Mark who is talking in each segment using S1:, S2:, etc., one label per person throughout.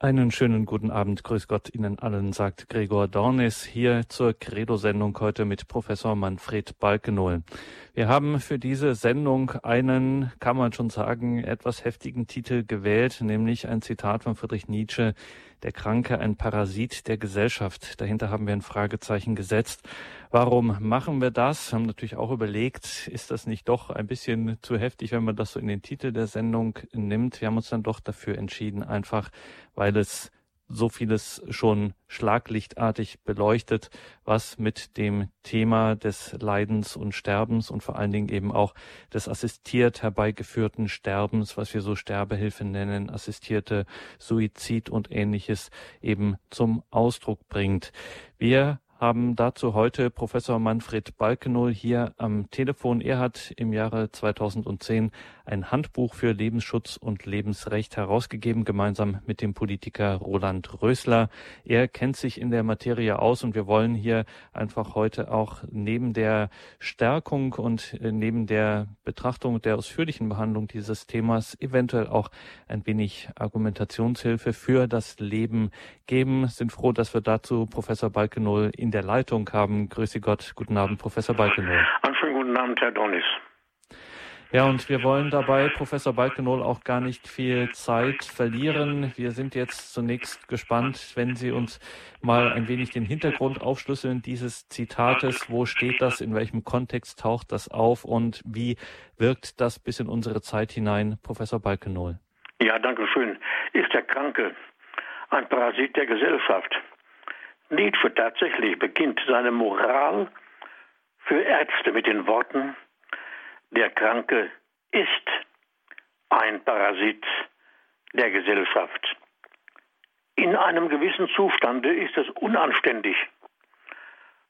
S1: Einen schönen guten Abend, grüß Gott Ihnen allen, sagt Gregor Dornis hier zur Credo-Sendung heute mit Professor Manfred Balkenohl. Wir haben für diese Sendung einen, kann man schon sagen, etwas heftigen Titel gewählt, nämlich ein Zitat von Friedrich Nietzsche, der Kranke ein Parasit der Gesellschaft. Dahinter haben wir ein Fragezeichen gesetzt. Warum machen wir das? Haben natürlich auch überlegt, ist das nicht doch ein bisschen zu heftig, wenn man das so in den Titel der Sendung nimmt? Wir haben uns dann doch dafür entschieden, einfach weil es so vieles schon schlaglichtartig beleuchtet, was mit dem Thema des Leidens und Sterbens und vor allen Dingen eben auch des assistiert herbeigeführten Sterbens, was wir so Sterbehilfe nennen, assistierte Suizid und ähnliches eben zum Ausdruck bringt. Wir haben dazu heute Professor Manfred Balkenohl hier am Telefon. Er hat im Jahre 2010 ein Handbuch für Lebensschutz und Lebensrecht herausgegeben, gemeinsam mit dem Politiker Roland Rösler. Er kennt sich in der Materie aus und wir wollen hier einfach heute auch neben der Stärkung und äh, neben der Betrachtung der ausführlichen Behandlung dieses Themas eventuell auch ein wenig Argumentationshilfe für das Leben geben. Sind froh, dass wir dazu Professor Balkenohl in der Leitung haben. Grüße Gott. Guten Abend, Professor Balkenohl.
S2: Einen schönen guten Abend, Herr Donis.
S1: Ja, und wir wollen dabei, Professor Balkenohl, auch gar nicht viel Zeit verlieren. Wir sind jetzt zunächst gespannt, wenn Sie uns mal ein wenig den Hintergrund aufschlüsseln dieses Zitates. Wo steht das? In welchem Kontext taucht das auf? Und wie wirkt das bis in unsere Zeit hinein, Professor Balkenohl?
S2: Ja, danke schön. Ist der Kranke ein Parasit der Gesellschaft? Nietzsche tatsächlich beginnt seine Moral für Ärzte mit den Worten, der Kranke ist ein Parasit der Gesellschaft. In einem gewissen Zustande ist es unanständig,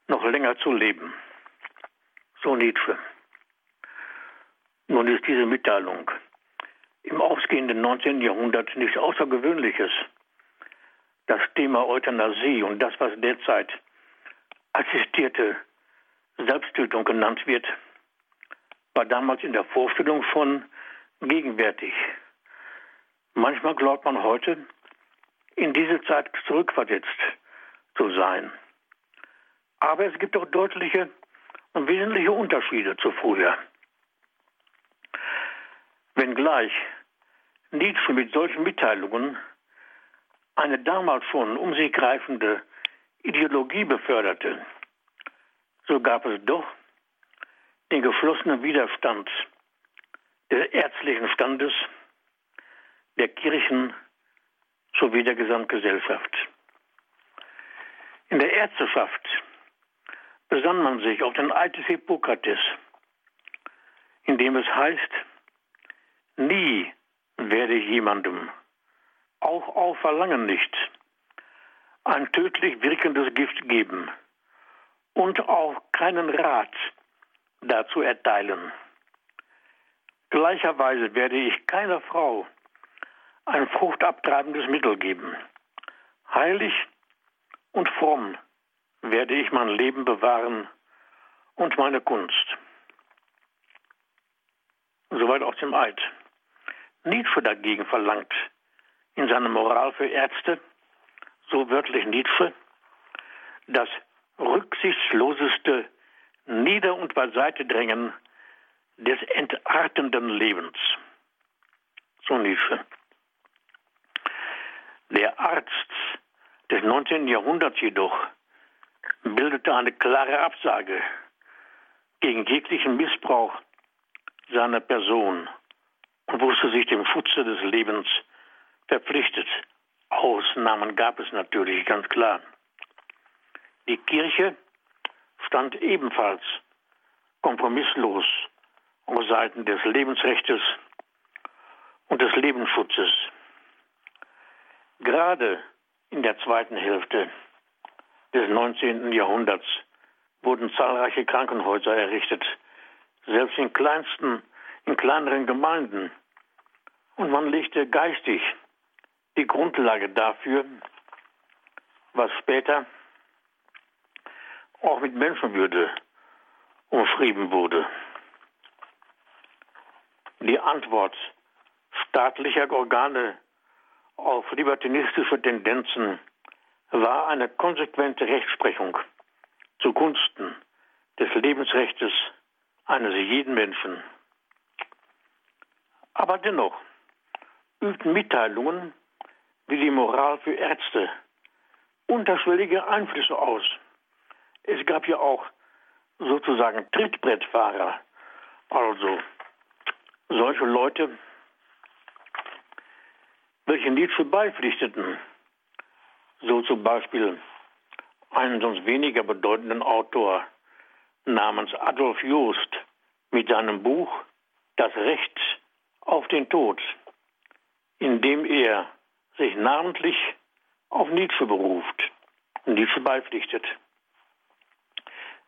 S2: noch länger zu leben. So Nietzsche. Nun ist diese Mitteilung im ausgehenden 19. Jahrhundert nichts Außergewöhnliches das Thema Euthanasie und das, was derzeit assistierte Selbsttötung genannt wird, war damals in der Vorstellung schon gegenwärtig. Manchmal glaubt man heute, in diese Zeit zurückversetzt zu sein. Aber es gibt auch deutliche und wesentliche Unterschiede zu früher. Wenngleich Nietzsche mit solchen Mitteilungen eine damals schon um sich greifende Ideologie beförderte, so gab es doch den geschlossenen Widerstand des ärztlichen Standes, der Kirchen sowie der Gesamtgesellschaft. In der Ärzteschaft besann man sich auf den Eid des Hippokrates, in dem es heißt, nie werde ich jemandem auch auf Verlangen nicht, ein tödlich wirkendes Gift geben und auch keinen Rat dazu erteilen. Gleicherweise werde ich keiner Frau ein fruchtabtreibendes Mittel geben. Heilig und fromm werde ich mein Leben bewahren und meine Kunst. Soweit aus dem Eid. Nietzsche dagegen verlangt in seiner Moral für Ärzte, so wörtlich Nietzsche, das rücksichtsloseste Nieder- und Beiseitedrängen des entartenden Lebens. So Nietzsche. Der Arzt des 19. Jahrhunderts jedoch bildete eine klare Absage gegen jeglichen Missbrauch seiner Person und wusste sich dem Schutze des Lebens verpflichtet. Ausnahmen gab es natürlich, ganz klar. Die Kirche stand ebenfalls kompromisslos auf Seiten des Lebensrechts und des Lebensschutzes. Gerade in der zweiten Hälfte des 19. Jahrhunderts wurden zahlreiche Krankenhäuser errichtet, selbst in kleinsten, in kleineren Gemeinden. Und man legte geistig die Grundlage dafür, was später auch mit Menschenwürde umschrieben wurde. Die Antwort staatlicher Organe auf libertinistische Tendenzen war eine konsequente Rechtsprechung zugunsten des Lebensrechts eines jeden Menschen. Aber dennoch übten Mitteilungen wie die Moral für Ärzte unterschwellige Einflüsse aus. Es gab ja auch sozusagen Trittbrettfahrer, also solche Leute, welche Nietzsche beipflichteten. So zum Beispiel einen sonst weniger bedeutenden Autor namens Adolf Joost mit seinem Buch Das Recht auf den Tod, in dem er sich namentlich auf Nietzsche beruft und Nietzsche beipflichtet.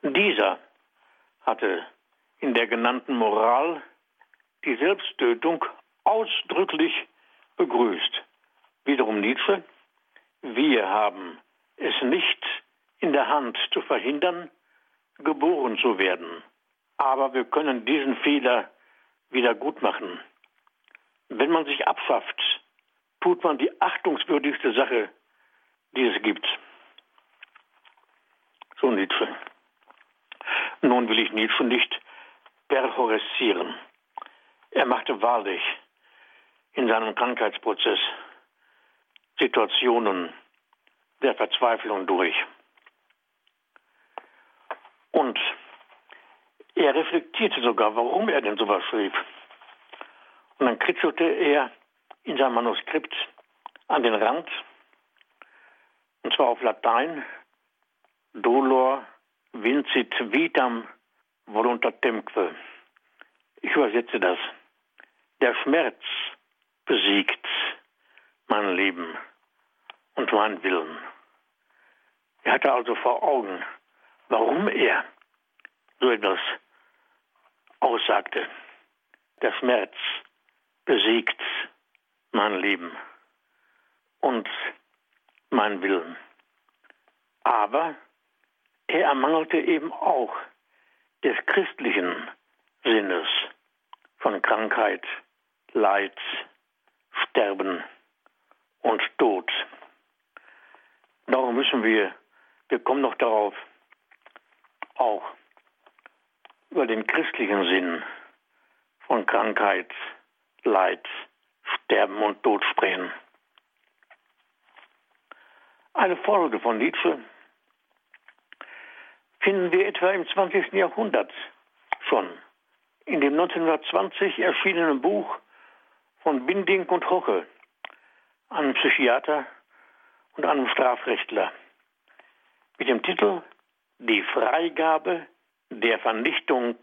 S2: Dieser hatte in der genannten Moral die Selbsttötung ausdrücklich begrüßt. Wiederum Nietzsche, wir haben es nicht in der Hand zu verhindern, geboren zu werden, aber wir können diesen Fehler wieder gut machen. Wenn man sich abschafft, tut man die achtungswürdigste Sache, die es gibt. So Nietzsche. Nun will ich Nietzsche nicht perhoresieren. Er machte wahrlich in seinem Krankheitsprozess Situationen der Verzweiflung durch. Und er reflektierte sogar, warum er denn sowas schrieb. Und dann kritzelte er in seinem Manuskript an den Rand, und zwar auf Latein, Dolor vincit vitam voluntatemque. Ich übersetze das. Der Schmerz besiegt mein Leben und mein Willen. Er hatte also vor Augen, warum er so etwas aussagte. Der Schmerz besiegt mein Leben und mein Willen. Aber er ermangelte eben auch des christlichen Sinnes von Krankheit, Leid, Sterben und Tod. Darum müssen wir, wir kommen noch darauf, auch über den christlichen Sinn von Krankheit, Leid, Sterben und Tod sprechen. Eine Folge von Nietzsche finden wir etwa im 20. Jahrhundert schon in dem 1920 erschienenen Buch von Binding und Hoche, einem Psychiater und einem Strafrechtler, mit dem Titel Die Freigabe der Vernichtung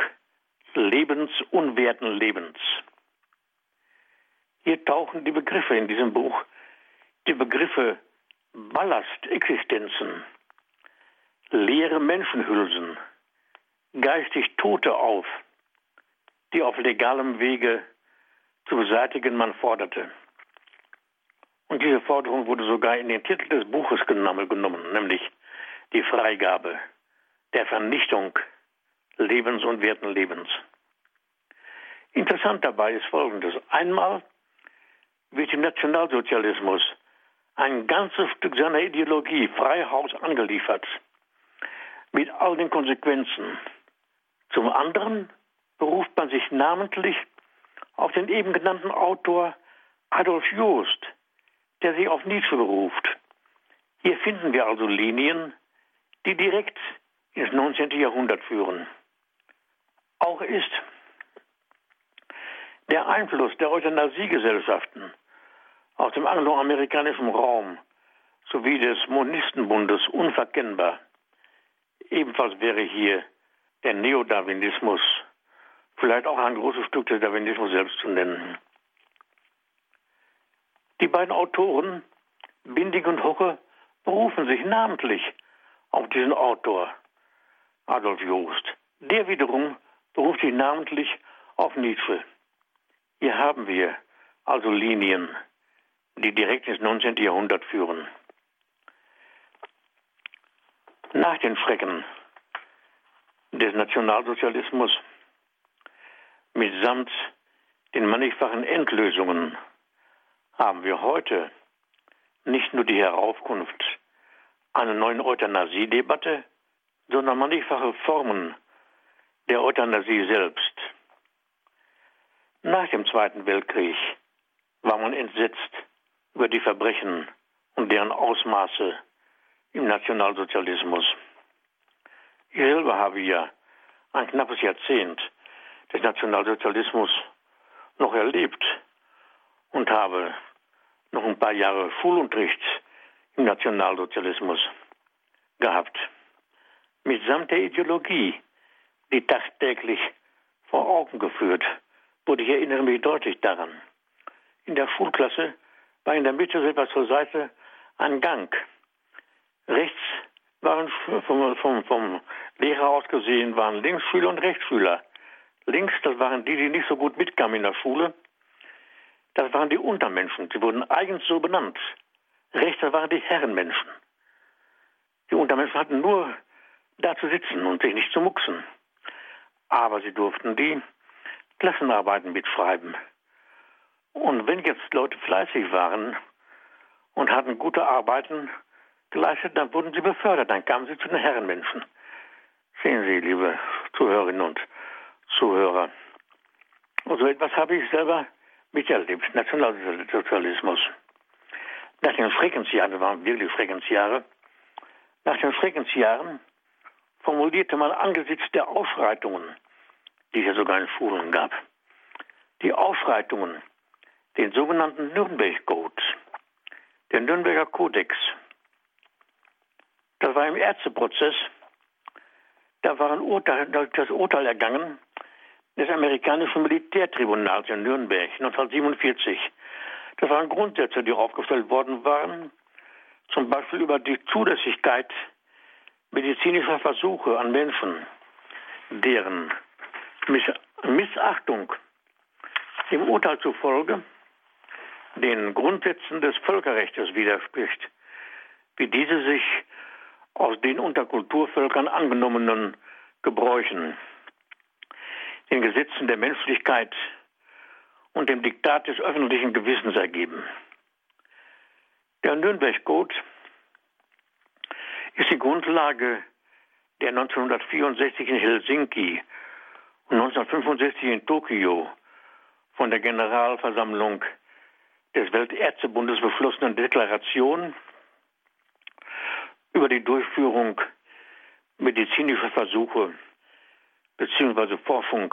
S2: lebensunwerten Lebens. Hier tauchen die Begriffe in diesem Buch, die Begriffe Ballastexistenzen, leere Menschenhülsen, geistig Tote auf, die auf legalem Wege zu beseitigen man forderte. Und diese Forderung wurde sogar in den Titel des Buches genommen, nämlich die Freigabe der Vernichtung lebensunwerten Lebens. Interessant dabei ist Folgendes. Einmal wird dem Nationalsozialismus ein ganzes Stück seiner Ideologie Freihaus angeliefert, mit all den Konsequenzen. Zum anderen beruft man sich namentlich auf den eben genannten Autor Adolf Joost, der sich auf Nietzsche beruft. Hier finden wir also Linien, die direkt ins 19. Jahrhundert führen. Auch ist der Einfluss der Euthanasiegesellschaften aus dem angloamerikanischen Raum sowie des Monistenbundes unverkennbar. Ebenfalls wäre hier der Neodarwinismus, vielleicht auch ein großes Stück des Darwinismus selbst zu nennen. Die beiden Autoren, Bindig und Hoche, berufen sich namentlich auf diesen Autor, Adolf Joost. Der wiederum beruft sich namentlich auf Nietzsche. Hier haben wir also Linien, die direkt ins 19. Jahrhundert führen. Nach den Schrecken des Nationalsozialismus mitsamt den mannigfachen Endlösungen haben wir heute nicht nur die Heraufkunft einer neuen Euthanasie-Debatte, sondern mannigfache Formen der Euthanasie selbst. Nach dem Zweiten Weltkrieg war man entsetzt über die Verbrechen und deren Ausmaße im Nationalsozialismus. Ich selber habe ja ein knappes Jahrzehnt des Nationalsozialismus noch erlebt und habe noch ein paar Jahre Schulunterricht im Nationalsozialismus gehabt. Mitsamt der Ideologie, die tagtäglich vor Augen geführt wurde. Ich erinnere mich deutlich daran. In der Schulklasse war in der Mitte, etwas zur Seite, ein Gang. Rechts waren vom, vom, vom Lehrer aus gesehen, waren Linksschüler und Rechtsschüler. Links, das waren die, die nicht so gut mitkamen in der Schule. Das waren die Untermenschen. Sie wurden eigens so benannt. Rechts, das waren die Herrenmenschen. Die Untermenschen hatten nur da zu sitzen und sich nicht zu mucksen. Aber sie durften die Klassenarbeiten mitschreiben. Und wenn jetzt Leute fleißig waren und hatten gute Arbeiten geleistet, dann wurden sie befördert, dann kamen sie zu den Herrenmenschen. Sehen Sie, liebe Zuhörerinnen und Zuhörer. Und so etwas habe ich selber miterlebt, Nationalsozialismus. Nach den Schreckensjahren, das waren wirklich Schreckensjahre, nach den Schreckensjahren formulierte man angesichts der Ausschreitungen, die es ja sogar in Schulen gab, die Ausschreitungen, den sogenannten Nürnberg-Code, den Nürnberger Kodex. Das war im Ärzteprozess, da war ein Urteil, das Urteil ergangen des amerikanischen Militärtribunals in Nürnberg 1947. Das waren Grundsätze, die aufgestellt worden waren, zum Beispiel über die Zulässigkeit medizinischer Versuche an Menschen, deren Missachtung dem Urteil zufolge den Grundsätzen des Völkerrechts widerspricht, wie diese sich aus den unter Kulturvölkern angenommenen Gebräuchen, den Gesetzen der Menschlichkeit und dem Diktat des öffentlichen Gewissens ergeben. Der Nürnberg-Code ist die Grundlage der 1964 in Helsinki und 1965 in Tokio von der Generalversammlung des Weltärztebundes beschlossenen Deklaration über die Durchführung medizinischer Versuche bzw. Forschung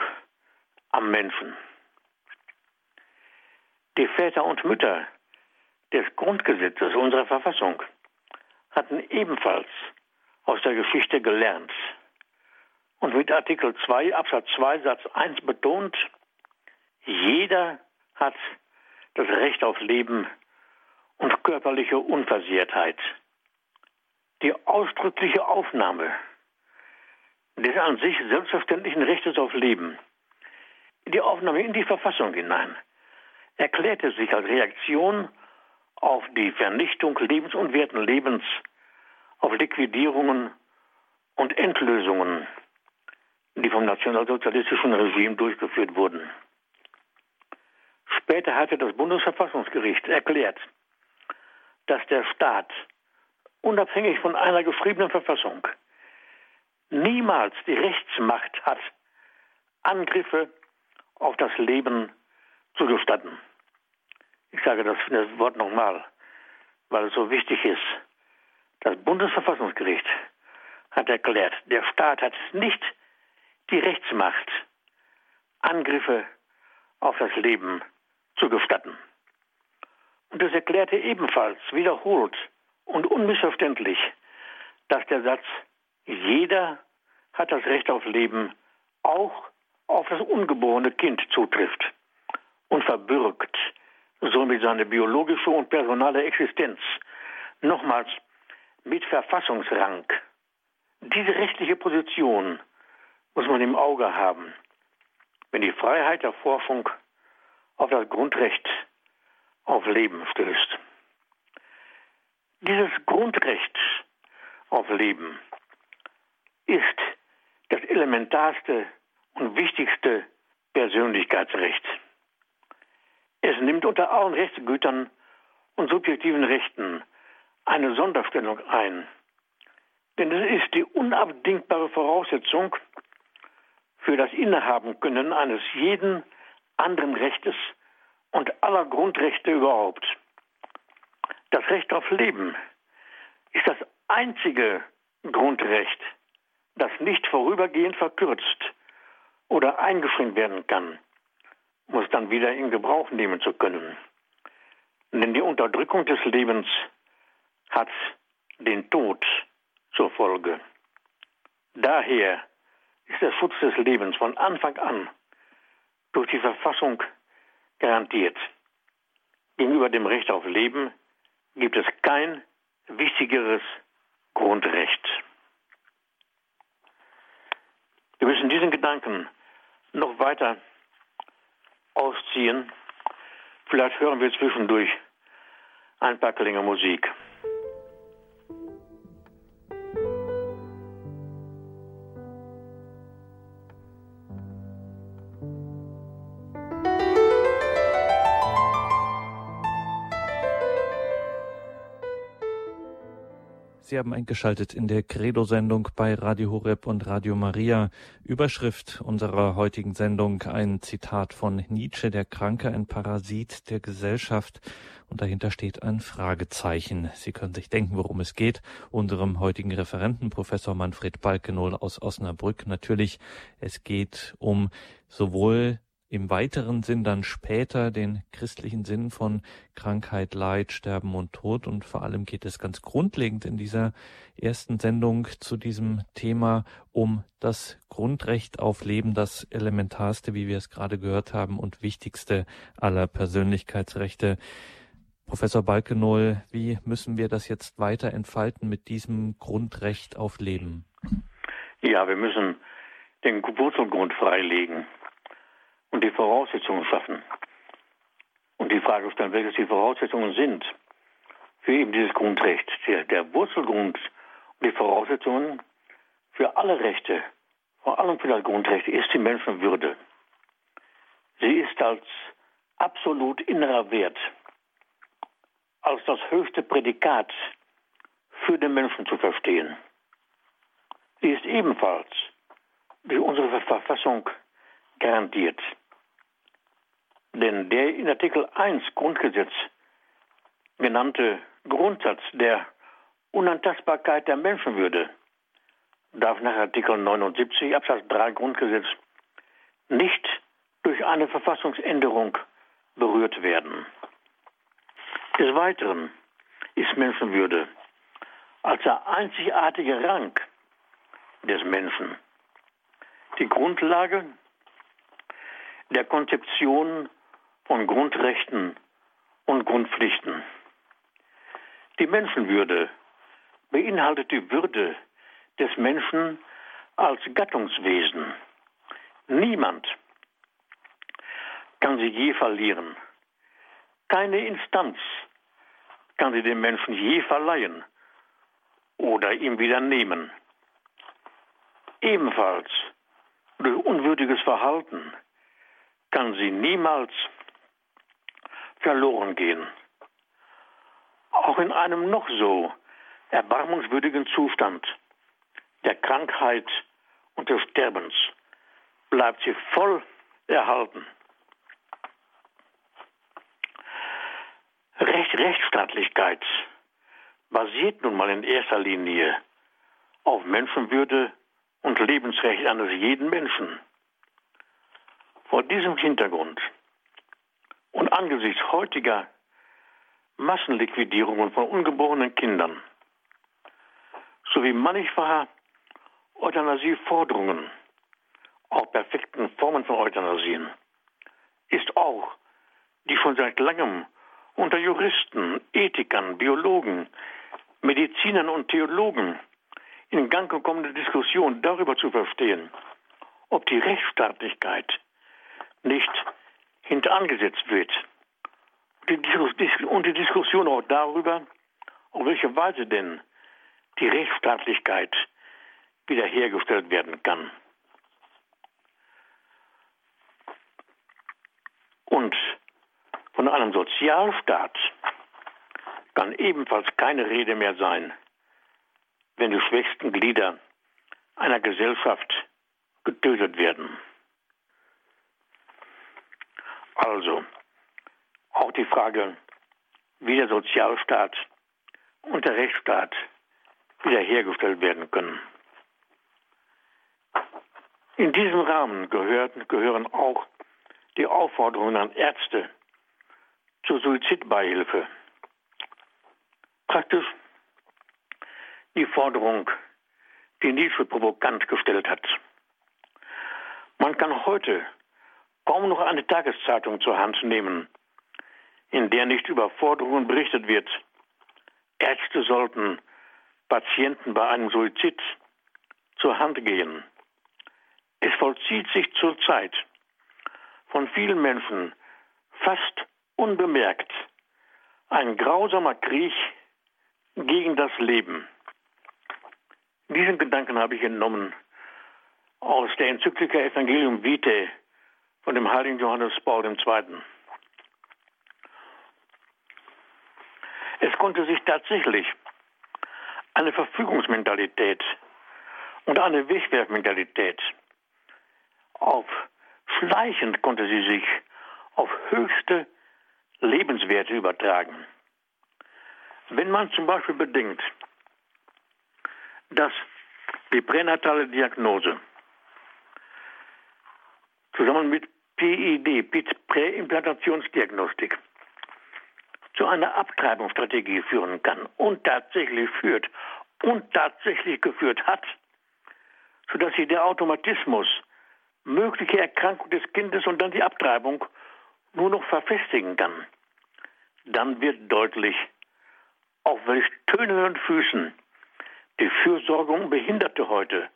S2: am Menschen. Die Väter und Mütter des Grundgesetzes unserer Verfassung hatten ebenfalls aus der Geschichte gelernt und mit Artikel 2 Absatz 2 Satz 1 betont, jeder hat das Recht auf Leben und körperliche Unversehrtheit. Die ausdrückliche Aufnahme des an sich selbstverständlichen Rechtes auf Leben, die Aufnahme in die Verfassung hinein, erklärte sich als Reaktion auf die Vernichtung lebensunwerten Lebens, auf Liquidierungen und Endlösungen, die vom nationalsozialistischen Regime durchgeführt wurden. Später hatte das Bundesverfassungsgericht erklärt, dass der Staat unabhängig von einer geschriebenen Verfassung niemals die Rechtsmacht hat, Angriffe auf das Leben zu gestatten. Ich sage das, Wort nochmal, weil es so wichtig ist. Das Bundesverfassungsgericht hat erklärt, der Staat hat nicht die Rechtsmacht, Angriffe auf das Leben zu gestatten. Und es erklärte ebenfalls wiederholt und unmissverständlich, dass der Satz, jeder hat das Recht auf Leben, auch auf das ungeborene Kind zutrifft und verbürgt somit seine biologische und personale Existenz nochmals mit Verfassungsrang. Diese rechtliche Position muss man im Auge haben, wenn die Freiheit der Forschung auf das Grundrecht auf Leben stößt. Dieses Grundrecht auf Leben ist das elementarste und wichtigste Persönlichkeitsrecht. Es nimmt unter allen Rechtsgütern und subjektiven Rechten eine Sonderstellung ein. Denn es ist die unabdingbare Voraussetzung für das Innehaben können eines jeden anderen Rechtes und aller Grundrechte überhaupt. Das Recht auf Leben ist das einzige Grundrecht, das nicht vorübergehend verkürzt oder eingeschränkt werden kann, um es dann wieder in Gebrauch nehmen zu können. Denn die Unterdrückung des Lebens hat den Tod zur Folge. Daher ist der Schutz des Lebens von Anfang an durch die Verfassung garantiert. Gegenüber dem Recht auf Leben gibt es kein wichtigeres Grundrecht. Wir müssen diesen Gedanken noch weiter ausziehen. Vielleicht hören wir zwischendurch ein paar Klänge Musik.
S1: Sie haben eingeschaltet in der Credo-Sendung bei Radio Horeb und Radio Maria. Überschrift unserer heutigen Sendung ein Zitat von Nietzsche, der Kranke, ein Parasit der Gesellschaft. Und dahinter steht ein Fragezeichen. Sie können sich denken, worum es geht. Unserem heutigen Referenten, Professor Manfred Balkenohl aus Osnabrück. Natürlich, es geht um sowohl im weiteren Sinn dann später den christlichen Sinn von Krankheit, Leid, Sterben und Tod. Und vor allem geht es ganz grundlegend in dieser ersten Sendung zu diesem Thema um das Grundrecht auf Leben, das elementarste, wie wir es gerade gehört haben, und wichtigste aller Persönlichkeitsrechte. Professor Balkenohl, wie müssen wir das jetzt weiter entfalten mit diesem Grundrecht auf Leben?
S2: Ja, wir müssen den Wurzelgrund freilegen und die Voraussetzungen schaffen. Und die Frage stellen, welche die Voraussetzungen sind für eben dieses Grundrecht. Der, der Wurzelgrund und die Voraussetzungen für alle Rechte, vor allem für das Grundrecht, ist die Menschenwürde. Sie ist als absolut innerer Wert, als das höchste Prädikat für den Menschen zu verstehen. Sie ist ebenfalls durch unsere Verfassung garantiert. Denn der in Artikel 1 Grundgesetz genannte Grundsatz der Unantastbarkeit der Menschenwürde darf nach Artikel 79 Absatz 3 Grundgesetz nicht durch eine Verfassungsänderung berührt werden. Des Weiteren ist Menschenwürde als der einzigartige Rang des Menschen die Grundlage der Konzeption von Grundrechten und Grundpflichten. Die Menschenwürde beinhaltet die Würde des Menschen als Gattungswesen. Niemand kann sie je verlieren. Keine Instanz kann sie dem Menschen je verleihen oder ihm wieder nehmen. Ebenfalls durch unwürdiges Verhalten kann sie niemals verloren gehen. Auch in einem noch so erbarmungswürdigen Zustand der Krankheit und des Sterbens bleibt sie voll erhalten. Recht, Rechtsstaatlichkeit basiert nun mal in erster Linie auf Menschenwürde und Lebensrecht eines jeden Menschen. Vor diesem Hintergrund und angesichts heutiger Massenliquidierungen von ungeborenen Kindern sowie mannigfacher Euthanasieforderungen, auch perfekten Formen von Euthanasien, ist auch die schon seit langem unter Juristen, Ethikern, Biologen, Medizinern und Theologen in Gang gekommene Diskussion darüber zu verstehen, ob die Rechtsstaatlichkeit nicht hinterangesetzt wird. Und die Diskussion auch darüber, auf welche Weise denn die Rechtsstaatlichkeit wiederhergestellt werden kann. Und von einem Sozialstaat kann ebenfalls keine Rede mehr sein, wenn die schwächsten Glieder einer Gesellschaft getötet werden. Also, auch die Frage, wie der Sozialstaat und der Rechtsstaat wiederhergestellt werden können. In diesem Rahmen gehört, gehören auch die Aufforderungen an Ärzte zur Suizidbeihilfe. Praktisch die Forderung, die Nietzsche provokant gestellt hat. Man kann heute kaum noch eine Tageszeitung zur Hand nehmen, in der nicht über Forderungen berichtet wird. Ärzte sollten Patienten bei einem Suizid zur Hand gehen. Es vollzieht sich zurzeit von vielen Menschen fast unbemerkt ein grausamer Krieg gegen das Leben. Diesen Gedanken habe ich entnommen aus der Enzyklika Evangelium Vitae von dem heiligen Johannes Paul II. Es konnte sich tatsächlich eine Verfügungsmentalität und eine Wegwerfmentalität auf schleichend konnte sie sich auf höchste Lebenswerte übertragen. Wenn man zum Beispiel bedenkt, dass die pränatale Diagnose zusammen mit PID, Präimplantationsdiagnostik, zu einer Abtreibungsstrategie führen kann und tatsächlich führt und tatsächlich geführt hat, sodass sich der Automatismus mögliche Erkrankung des Kindes und dann die Abtreibung nur noch verfestigen kann, dann wird deutlich, auf welch tönenden Füßen die Fürsorge um Behinderte heute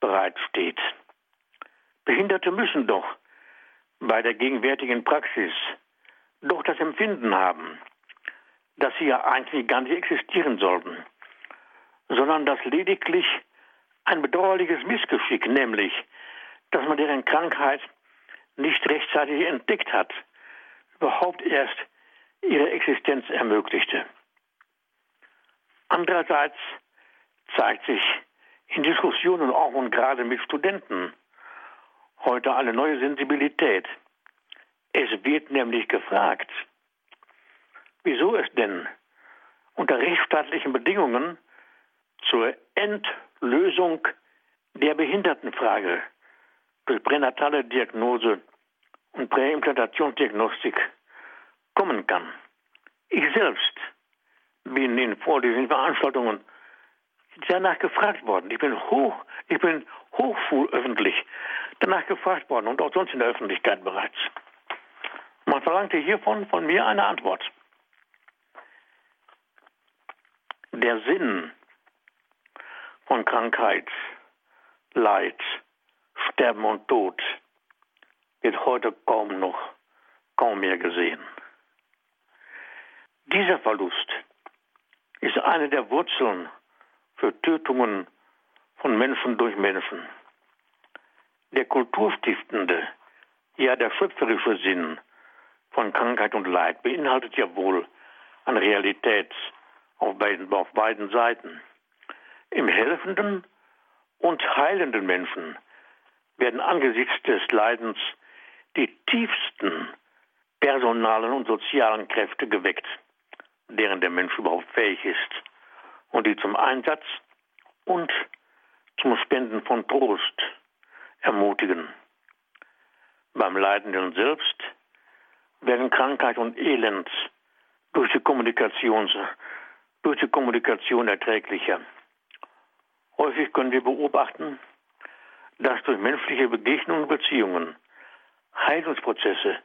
S2: bereitsteht. Behinderte müssen doch bei der gegenwärtigen Praxis doch das Empfinden haben, dass sie ja eigentlich gar nicht existieren sollten, sondern dass lediglich ein bedauerliches Missgeschick, nämlich, dass man deren Krankheit nicht rechtzeitig entdeckt hat, überhaupt erst ihre Existenz ermöglichte. Andererseits zeigt sich in Diskussionen auch und gerade mit Studenten heute eine neue Sensibilität. Es wird nämlich gefragt, wieso es denn unter rechtsstaatlichen Bedingungen zur Endlösung der Behindertenfrage durch pränatale Diagnose und Präimplantationsdiagnostik kommen kann. Ich selbst bin in Vorlesungen, Veranstaltungen danach gefragt worden. Ich bin hoch, ich bin hochschulöffentlich danach gefragt worden und auch sonst in der Öffentlichkeit bereits. Man verlangte hiervon von mir eine Antwort. Der Sinn von Krankheit, Leid, Sterben und Tod wird heute kaum noch, kaum mehr gesehen. Dieser Verlust ist eine der Wurzeln für Tötungen von Menschen durch Menschen. Der kulturstiftende, ja der schöpferische Sinn von Krankheit und Leid beinhaltet ja wohl an Realität auf beiden, auf beiden Seiten. Im helfenden und heilenden Menschen werden angesichts des Leidens die tiefsten personalen und sozialen Kräfte geweckt, deren der Mensch überhaupt fähig ist und die zum Einsatz und zum Spenden von Trost ermutigen. Beim Leidenden selbst werden Krankheit und Elend durch die Kommunikation, durch die Kommunikation erträglicher. Häufig können wir beobachten, dass durch menschliche Begegnungen und Beziehungen Heilungsprozesse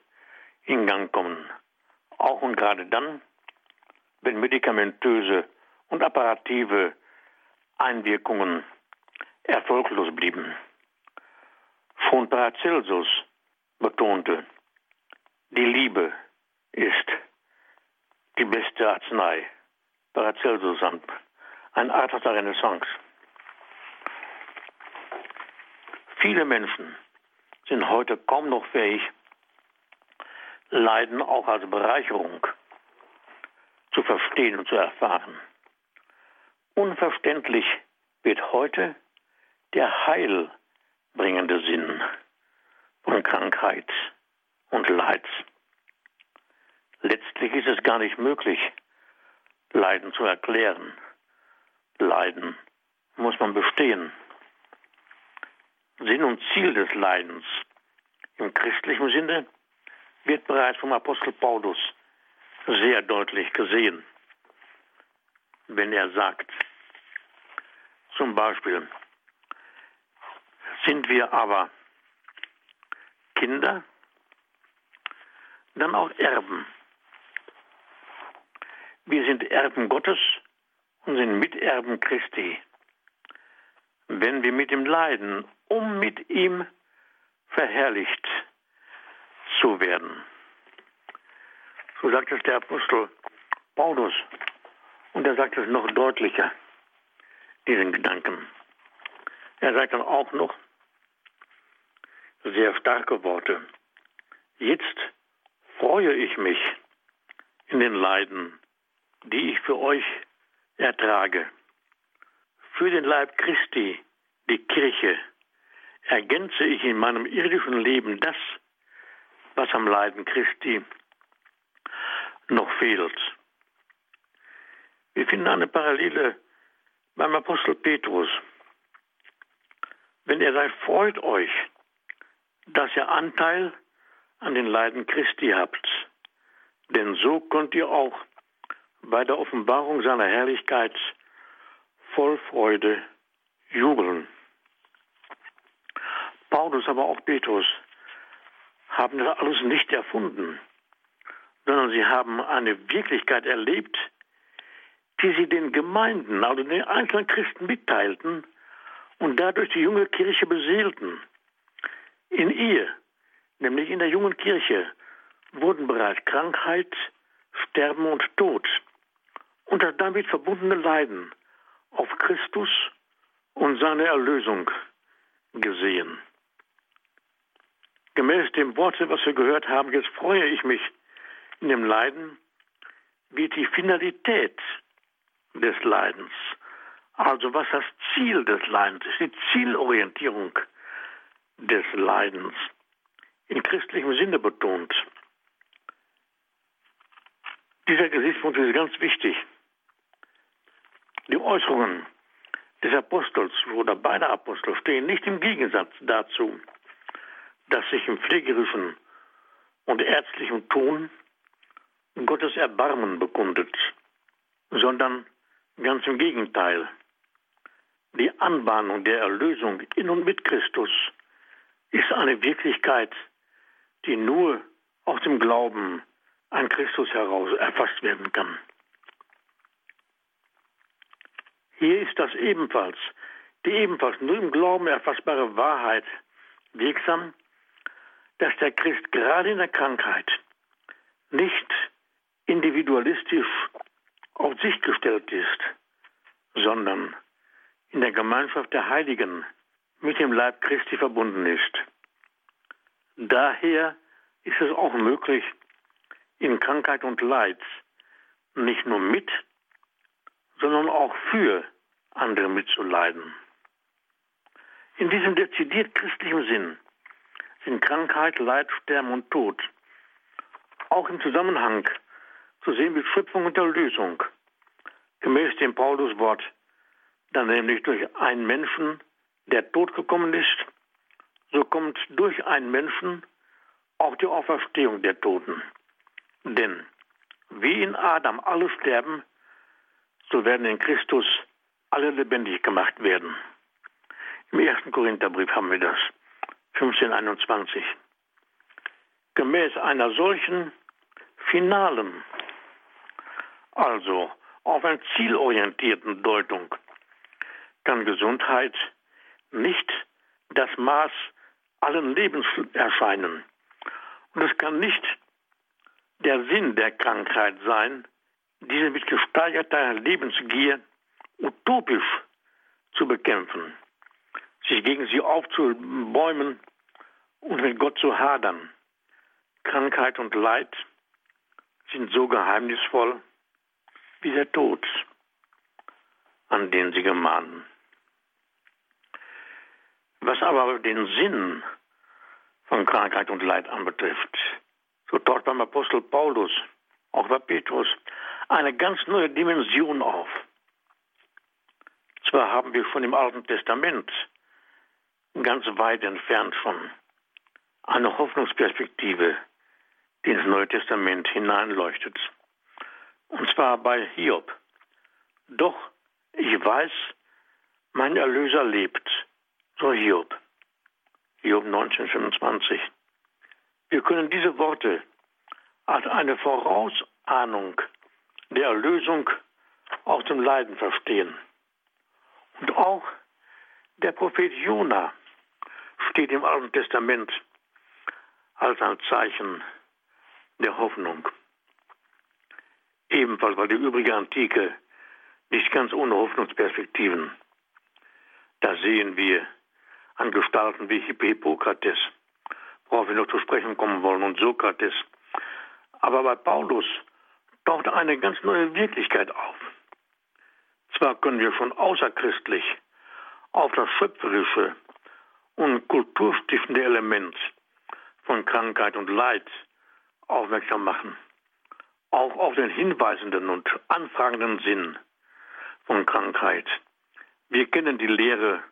S2: in Gang kommen. Auch und gerade dann, wenn medikamentöse und apparative Einwirkungen erfolglos blieben. Schon Paracelsus betonte, die Liebe ist die beste Arznei. Paracelsus, ein Arzt der Renaissance. Viele Menschen sind heute kaum noch fähig, Leiden auch als Bereicherung zu verstehen und zu erfahren. Unverständlich wird heute der heilbringende Sinn von Krankheit und Leid. Letztlich ist es gar nicht möglich, Leiden zu erklären. Leiden muss man bestehen. Sinn und Ziel des Leidens im christlichen Sinne wird bereits vom Apostel Paulus sehr deutlich gesehen, wenn er sagt, zum Beispiel, sind wir aber Kinder, dann auch Erben. Wir sind Erben Gottes und sind Miterben Christi. Wenn wir mit ihm leiden, um mit ihm verherrlicht zu werden. So sagt es der Apostel Paulus. Und er sagt es noch deutlicher, diesen Gedanken. Er sagt dann auch noch sehr starke Worte. Jetzt freue ich mich in den Leiden, die ich für euch ertrage. Für den Leib Christi, die Kirche, ergänze ich in meinem irdischen Leben das, was am Leiden Christi noch fehlt. Wir finden eine Parallele beim Apostel Petrus. Wenn er sagt, freut euch, dass ihr Anteil an den Leiden Christi habt, denn so könnt ihr auch bei der Offenbarung seiner Herrlichkeit voll Freude jubeln. Paulus, aber auch Petrus haben das alles nicht erfunden, sondern sie haben eine Wirklichkeit erlebt, die sie den Gemeinden, also den einzelnen Christen mitteilten und dadurch die junge Kirche beseelten. In ihr, nämlich in der jungen Kirche, wurden bereits Krankheit, Sterben und Tod und das damit verbundene Leiden auf Christus und seine Erlösung gesehen. Gemäß dem Worte, was wir gehört haben, jetzt freue ich mich in dem Leiden, wird die Finalität des Leidens, also was das Ziel des Leidens ist, die Zielorientierung des Leidens, in christlichem Sinne betont. Dieser Gesichtspunkt ist ganz wichtig. Die Äußerungen des Apostels oder beider Apostel stehen nicht im Gegensatz dazu, dass sich im pflegerischen und ärztlichen Ton Gottes Erbarmen bekundet, sondern ganz im Gegenteil. Die Anbahnung der Erlösung in und mit Christus ist eine Wirklichkeit, die nur aus dem Glauben an Christus heraus erfasst werden kann. Hier ist das ebenfalls, die ebenfalls nur im Glauben erfassbare Wahrheit wirksam, dass der Christ gerade in der Krankheit nicht individualistisch auf sich gestellt ist, sondern in der Gemeinschaft der Heiligen mit dem Leib Christi verbunden ist. Daher ist es auch möglich, in Krankheit und Leid nicht nur mit, sondern auch für andere mitzuleiden. In diesem dezidiert christlichen Sinn sind Krankheit, Leid, Sterben und Tod auch im Zusammenhang zu sehen mit Schöpfung und Erlösung, gemäß dem Pauluswort, dann nämlich durch einen Menschen, der tot gekommen ist, so kommt durch einen Menschen auch die Auferstehung der Toten. Denn wie in Adam alle sterben, so werden in Christus alle lebendig gemacht werden. Im ersten Korintherbrief haben wir das. 1521. Gemäß einer solchen finalen, also auf einer zielorientierten Deutung, kann Gesundheit nicht das Maß allen Lebens erscheinen. Und es kann nicht der Sinn der Krankheit sein, diese mit gesteigerter Lebensgier utopisch zu bekämpfen sich gegen sie aufzubäumen und mit Gott zu hadern. Krankheit und Leid sind so geheimnisvoll, wie der Tod, an den sie gemahnen. Was aber den Sinn von Krankheit und Leid anbetrifft, so taucht beim Apostel Paulus, auch bei Petrus, eine ganz neue Dimension auf. Zwar haben wir schon im Alten Testament ganz weit entfernt schon eine Hoffnungsperspektive, die ins Neue Testament hineinleuchtet. Und zwar bei Hiob. Doch ich weiß, mein Erlöser lebt, so Hiob. Hiob 1925. Wir können diese Worte als eine Vorausahnung der Erlösung aus dem Leiden verstehen. Und auch der Prophet Jona steht im Alten Testament als ein Zeichen der Hoffnung. Ebenfalls war die übrige Antike nicht ganz ohne Hoffnungsperspektiven. Da sehen wir an Gestalten wie Hippokrates, worauf wir noch zu sprechen kommen wollen, und Sokrates. Aber bei Paulus taucht eine ganz neue Wirklichkeit auf. Zwar können wir schon außerchristlich auf das schöpferische und kulturstiftende Element von Krankheit und Leid aufmerksam machen, auch auf den hinweisenden und anfragenden Sinn von Krankheit. Wir kennen die Lehre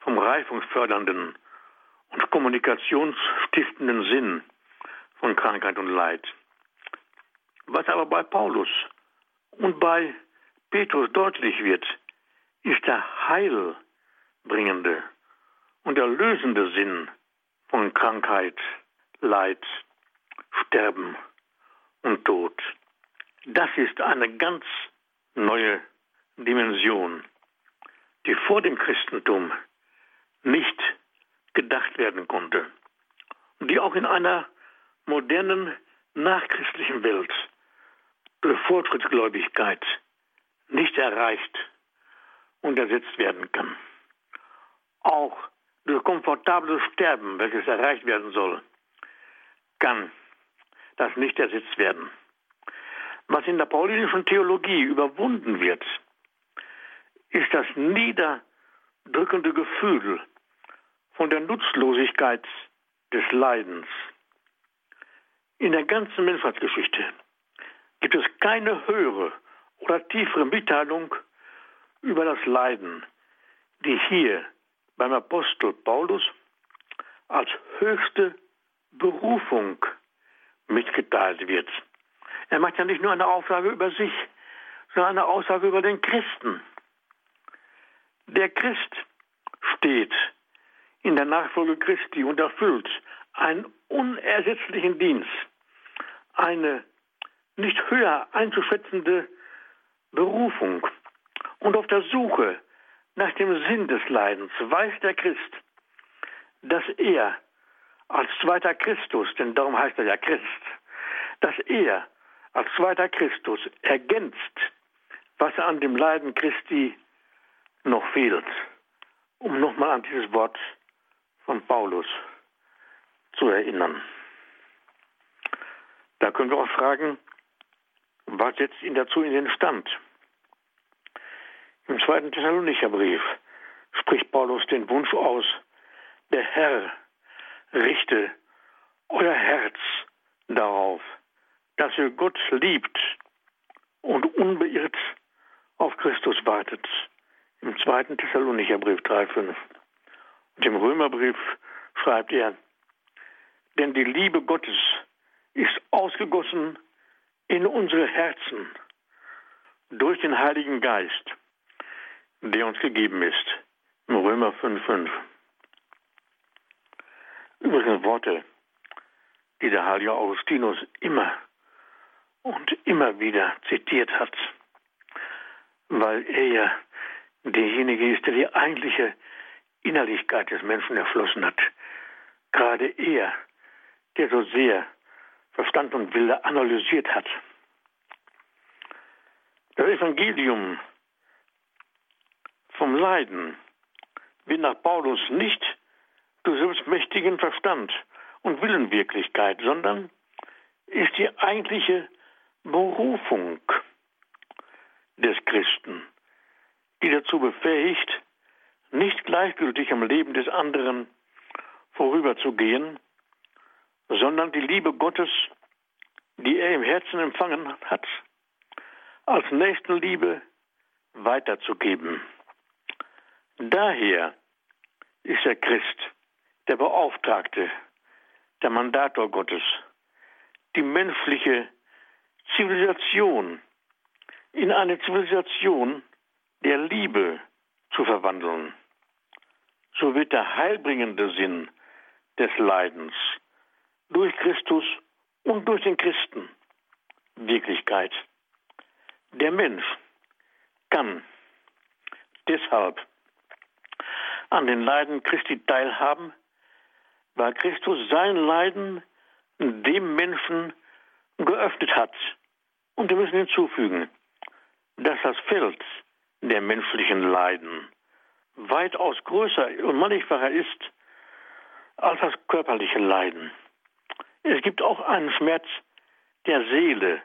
S2: vom reifungsfördernden und kommunikationsstiftenden Sinn von Krankheit und Leid. Was aber bei Paulus und bei Petrus deutlich wird, ist der heilbringende und erlösende Sinn von Krankheit, Leid, Sterben und Tod. Das ist eine ganz neue Dimension, die vor dem Christentum nicht gedacht werden konnte die auch in einer modernen nachchristlichen Welt durch Fortschrittsgläubigkeit nicht erreicht und ersetzt werden kann. Auch durch komfortables Sterben, welches erreicht werden soll, kann das nicht ersetzt werden. Was in der paulinischen Theologie überwunden wird, ist das niederdrückende Gefühl von der Nutzlosigkeit des Leidens. In der ganzen Menschheitsgeschichte gibt es keine höhere oder tiefere Mitteilung über das Leiden, die hier beim Apostel Paulus als höchste Berufung mitgeteilt wird. Er macht ja nicht nur eine Aussage über sich, sondern eine Aussage über den Christen. Der Christ steht in der Nachfolge Christi und erfüllt einen unersetzlichen Dienst, eine nicht höher einzuschätzende Berufung. Und auf der Suche nach dem Sinn des Leidens weiß der Christ, dass er als zweiter Christus, denn darum heißt er ja Christ, dass er als zweiter Christus ergänzt, was an dem Leiden Christi noch fehlt, um nochmal an dieses Wort von Paulus zu erinnern. Da können wir auch fragen, was setzt ihn dazu in den Stand? Im zweiten Thessalonicher Brief spricht Paulus den Wunsch aus, der Herr richte euer Herz darauf, dass ihr Gott liebt und unbeirrt auf Christus wartet. Im zweiten Thessalonicher Brief 3,5. Im Römerbrief schreibt er, denn die Liebe Gottes ist ausgegossen in unsere Herzen durch den Heiligen Geist, der uns gegeben ist. Im Römer 5,5. Übrigens Worte, die der heilige Augustinus immer und immer wieder zitiert hat, weil er ja derjenige ist, der die eigentliche Innerlichkeit des Menschen erschlossen hat. Gerade er, der so sehr Verstand und Wille analysiert hat. Das Evangelium vom Leiden wird nach Paulus nicht durch selbstmächtigen Verstand und Willenwirklichkeit, sondern ist die eigentliche Berufung des Christen, die dazu befähigt, nicht gleichgültig am Leben des anderen vorüberzugehen, sondern die Liebe Gottes, die er im Herzen empfangen hat, als Nächstenliebe weiterzugeben. Daher ist der Christ der Beauftragte, der Mandator Gottes, die menschliche Zivilisation in eine Zivilisation der Liebe zu verwandeln. So wird der heilbringende Sinn des Leidens durch Christus und durch den Christen Wirklichkeit. Der Mensch kann deshalb an den Leiden Christi teilhaben, weil Christus sein Leiden dem Menschen geöffnet hat. Und wir müssen hinzufügen, dass das Feld der menschlichen Leiden weitaus größer und mannigfacher ist als das körperliche Leiden. Es gibt auch einen Schmerz der Seele,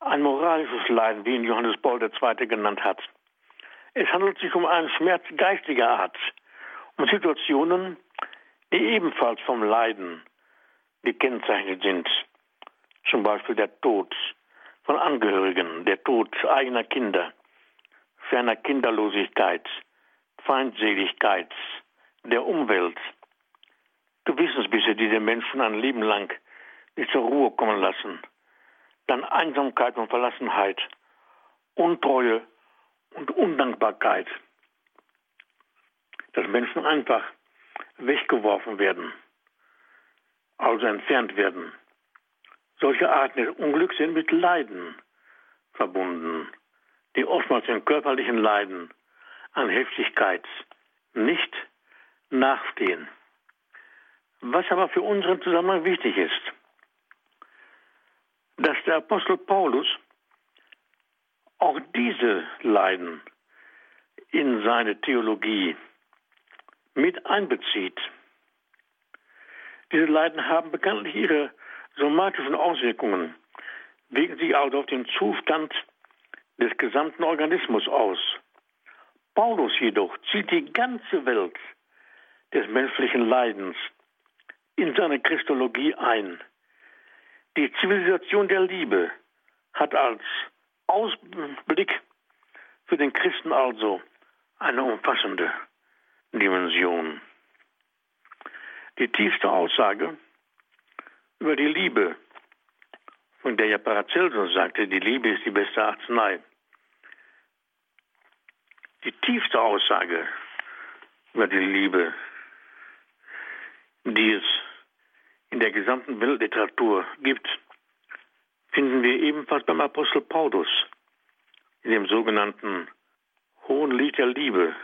S2: ein moralisches Leiden, wie ihn Johannes Paul II. genannt hat. Es handelt sich um einen Schmerz geistiger Art, um Situationen, die ebenfalls vom Leiden gekennzeichnet sind. Zum Beispiel der Tod von Angehörigen, der Tod eigener Kinder, ferner Kinderlosigkeit, Feindseligkeit, der Umwelt, Gewissensbisse, die den Menschen ein Leben lang nicht zur Ruhe kommen lassen, dann Einsamkeit und Verlassenheit, Untreue und Undankbarkeit, dass Menschen einfach weggeworfen werden, also entfernt werden. Solche Arten des Unglücks sind mit Leiden verbunden, die oftmals den körperlichen Leiden an Heftigkeit nicht nachstehen. Was aber für unseren Zusammenhang wichtig ist, dass der Apostel Paulus auch diese Leiden in seine Theologie mit einbezieht. Diese Leiden haben bekanntlich ihre somatischen Auswirkungen, wirken sich also auf den Zustand des gesamten Organismus aus. Paulus jedoch zieht die ganze Welt des menschlichen Leidens in seine Christologie ein. Die Zivilisation der Liebe hat als Ausblick für den Christen also eine umfassende Dimension. Die tiefste Aussage über die Liebe, von der ja Paracelsus sagte, die Liebe ist die beste Arznei. Die tiefste Aussage über die Liebe, die es in der gesamten Weltliteratur gibt, finden wir ebenfalls beim Apostel Paulus in dem sogenannten Hohen Lied der Liebe.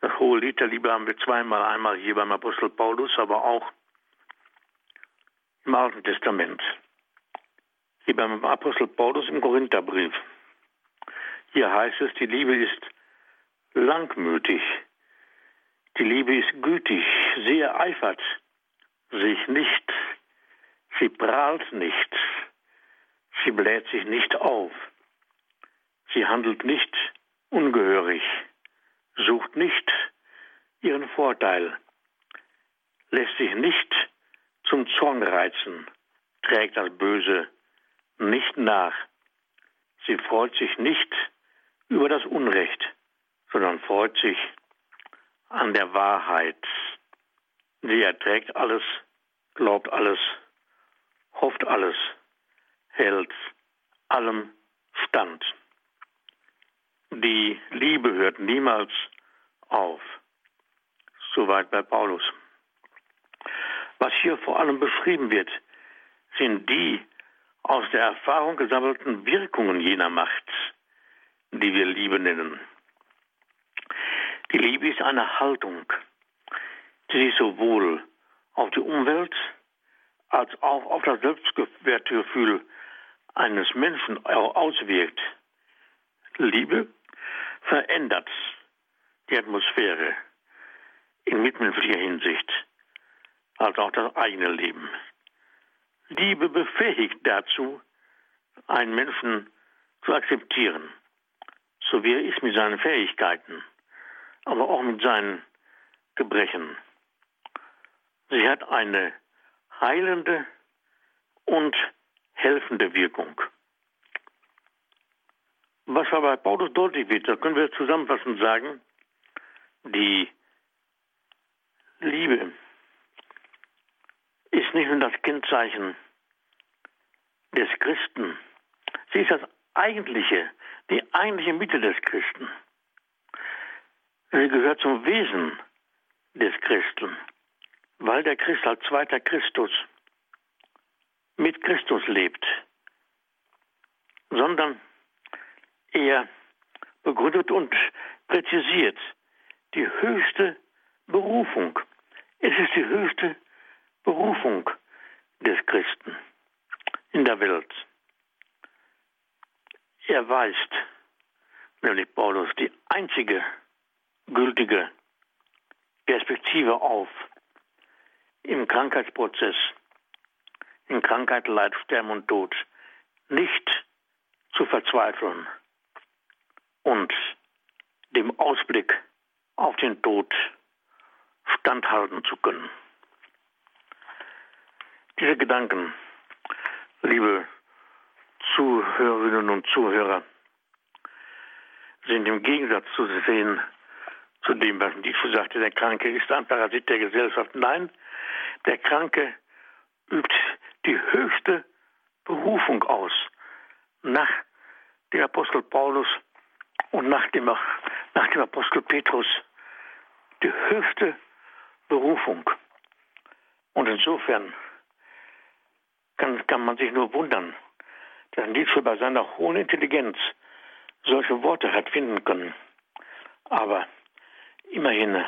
S2: Das Hohe Lied der Liebe haben wir zweimal, einmal hier beim Apostel Paulus, aber auch im Alten Testament. Hier beim Apostel Paulus im Korintherbrief. Hier heißt es, die Liebe ist langmütig. Die Liebe ist gütig, sie eifert sich nicht, sie prahlt nicht, sie bläht sich nicht auf, sie handelt nicht ungehörig, sucht nicht ihren Vorteil, lässt sich nicht zum Zorn reizen, trägt das Böse nicht nach. Sie freut sich nicht über das Unrecht, sondern freut sich an der Wahrheit. Sie erträgt alles, glaubt alles, hofft alles, hält allem stand. Die Liebe hört niemals auf. Soweit bei Paulus. Was hier vor allem beschrieben wird, sind die aus der Erfahrung gesammelten Wirkungen jener Macht, die wir Liebe nennen. Die Liebe ist eine Haltung, die sich sowohl auf die Umwelt als auch auf das Selbstwertgefühl eines Menschen auswirkt. Liebe verändert die Atmosphäre in mitmenschlicher Hinsicht als auch das eigene Leben. Liebe befähigt dazu, einen Menschen zu akzeptieren, so wie er ist mit seinen Fähigkeiten, aber auch mit seinen Gebrechen. Sie hat eine heilende und helfende Wirkung. Was aber bei Paulus deutlich wird, da können wir zusammenfassend sagen, die Liebe ist nicht nur das Kennzeichen des Christen, sie ist das eigentliche, die eigentliche Mitte des Christen. Sie gehört zum Wesen des Christen, weil der Christ als zweiter Christus mit Christus lebt, sondern er begründet und präzisiert die höchste Berufung. Es ist die höchste Berufung des Christen in der Welt. Er weist, nämlich Paulus, die einzige gültige Perspektive auf im Krankheitsprozess, in Krankheit, Leid, Sterben und Tod, nicht zu verzweifeln und dem Ausblick auf den Tod standhalten zu können. Diese Gedanken, liebe Zuhörerinnen und Zuhörer, sind im Gegensatz zu sehen zu dem, was Nietzsche sagte, der Kranke ist ein Parasit der Gesellschaft. Nein, der Kranke übt die höchste Berufung aus. Nach dem Apostel Paulus und nach dem, nach dem Apostel Petrus die höchste Berufung. Und insofern kann, kann man sich nur wundern, dass Nietzsche bei seiner hohen Intelligenz solche Worte hat finden können. Aber immerhin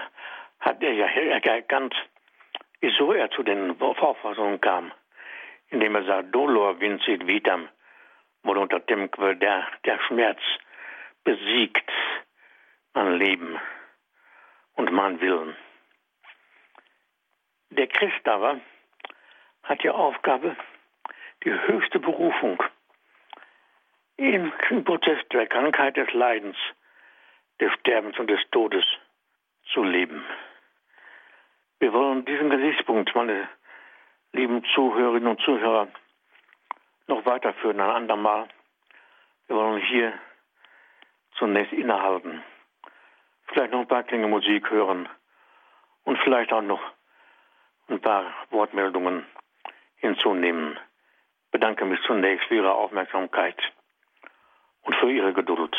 S2: hat er ja erkannt, wieso er zu den Vorfassungen kam, indem er sagt, Dolor vincit vitam, wohl unter dem der, der Schmerz besiegt mein Leben und mein Willen. Der Christ aber hat die Aufgabe, die höchste Berufung im Prozess der Krankheit, des Leidens, des Sterbens und des Todes zu leben. Wir wollen diesen Gesichtspunkt, meine lieben Zuhörerinnen und Zuhörer, noch weiterführen ein andermal. Wir wollen hier zunächst innehalten, vielleicht noch ein paar Klänge Musik hören und vielleicht auch noch ein paar Wortmeldungen hinzunehmen. Ich bedanke mich zunächst für Ihre Aufmerksamkeit und für Ihre Geduld.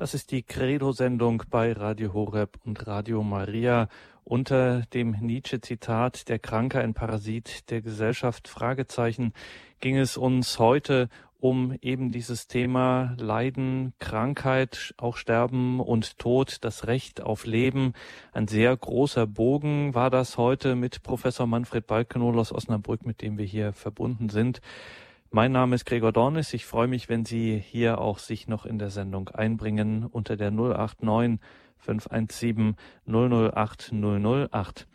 S1: Das ist die Credo-Sendung bei Radio Horeb und Radio Maria unter dem Nietzsche-Zitat Der Kranke ein Parasit der Gesellschaft Fragezeichen ging es uns heute um eben dieses Thema Leiden, Krankheit, auch Sterben und Tod, das Recht auf Leben. Ein sehr großer Bogen war das heute mit Professor Manfred Balkenohl aus Osnabrück, mit dem wir hier verbunden sind. Mein Name ist Gregor Dornis. Ich freue mich, wenn Sie hier auch sich noch in der Sendung einbringen unter der 089 517 008 008.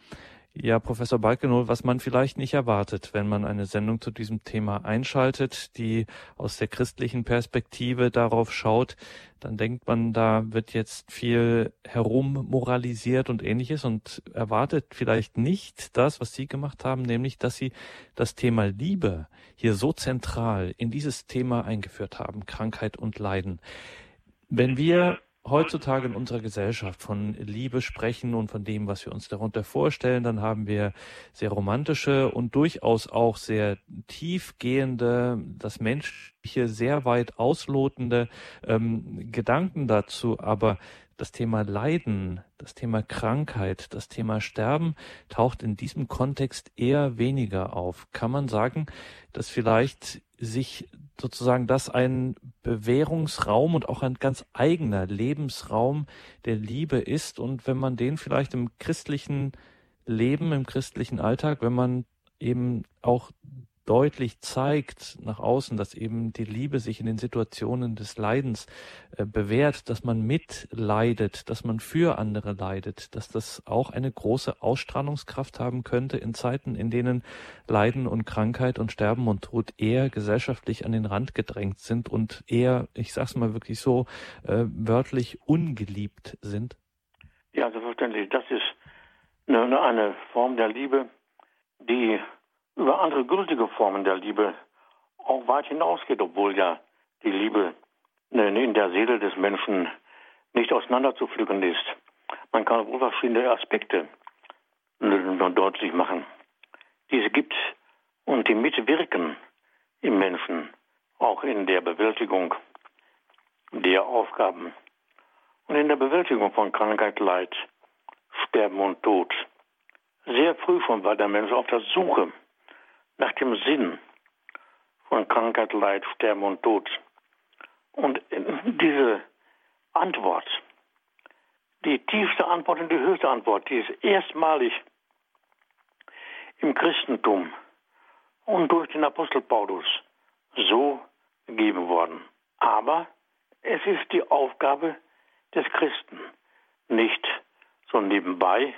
S1: Ja, Professor Balkenohl, was man vielleicht nicht erwartet, wenn man eine Sendung zu diesem Thema einschaltet, die aus der christlichen Perspektive darauf schaut, dann denkt man, da wird jetzt viel herummoralisiert und ähnliches und erwartet vielleicht nicht das, was Sie gemacht haben, nämlich, dass Sie das Thema Liebe hier so zentral in dieses Thema eingeführt haben, Krankheit und Leiden. Wenn wir heutzutage in unserer Gesellschaft von Liebe sprechen und von dem, was wir uns darunter vorstellen, dann haben wir sehr romantische und durchaus auch sehr tiefgehende, das Menschliche sehr weit auslotende ähm, Gedanken dazu. Aber das Thema Leiden, das Thema Krankheit, das Thema Sterben taucht in diesem Kontext eher weniger auf. Kann man sagen, dass vielleicht sich sozusagen das ein Bewährungsraum und auch ein ganz eigener Lebensraum der Liebe ist und wenn man den vielleicht im christlichen Leben, im christlichen Alltag, wenn man eben auch deutlich zeigt nach außen, dass eben die Liebe sich in den Situationen des Leidens äh, bewährt, dass man mitleidet, dass man für andere leidet, dass das auch eine große Ausstrahlungskraft haben könnte in Zeiten, in denen Leiden und Krankheit und Sterben und Tod eher gesellschaftlich an den Rand gedrängt sind und eher, ich sag's mal wirklich so, äh, wörtlich ungeliebt sind?
S2: Ja, selbstverständlich. Das ist eine, eine Form der Liebe, die über andere gültige Formen der Liebe auch weit hinausgeht, obwohl ja die Liebe in der Seele des Menschen nicht auseinanderzupflücken ist. Man kann wohl verschiedene Aspekte deutlich machen. Diese gibt und die mitwirken im Menschen, auch in der Bewältigung der Aufgaben und in der Bewältigung von Krankheit, Leid, Sterben und Tod. Sehr früh schon war der Mensch auf der Suche nach dem Sinn von Krankheit, Leid, Sterben und Tod. Und diese Antwort, die tiefste Antwort und die höchste Antwort, die ist erstmalig im Christentum und durch den Apostel Paulus so gegeben worden. Aber es ist die Aufgabe des Christen, nicht so nebenbei,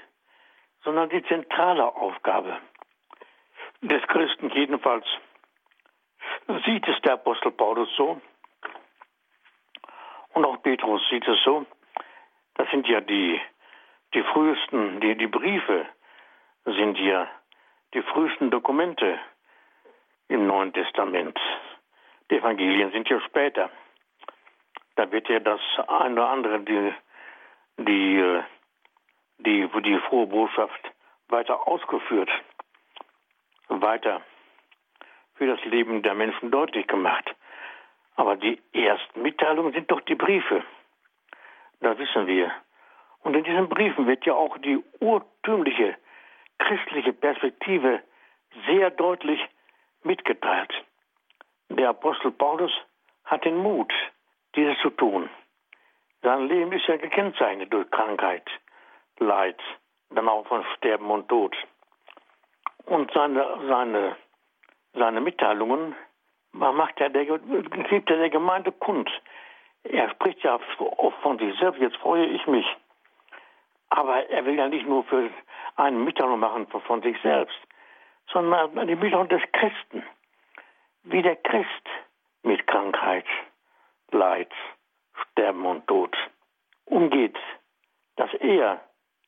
S2: sondern die zentrale Aufgabe des Christen jedenfalls sieht es der Apostel Paulus so und auch Petrus sieht es so. Das sind ja die, die frühesten, die, die Briefe sind ja die frühesten Dokumente im Neuen Testament. Die Evangelien sind ja später. Da wird ja das eine oder andere, die, die, die, die frohe Botschaft weiter ausgeführt weiter für das Leben der Menschen deutlich gemacht. Aber die ersten Mitteilungen sind doch die Briefe. Da wissen wir. Und in diesen Briefen wird ja auch die urtümliche christliche Perspektive sehr deutlich mitgeteilt. Der Apostel Paulus hat den Mut, dieses zu tun. Sein Leben ist ja gekennzeichnet durch Krankheit, Leid, dann auch von Sterben und Tod. Und seine, seine, seine Mitteilungen macht er der, gibt er der Gemeinde kund. Er spricht ja oft von sich selbst, jetzt freue ich mich. Aber er will ja nicht nur für eine Mitteilung machen von sich selbst, sondern die Mitteilung des Christen. Wie der Christ mit Krankheit, Leid, Sterben und Tod umgeht. Dass er,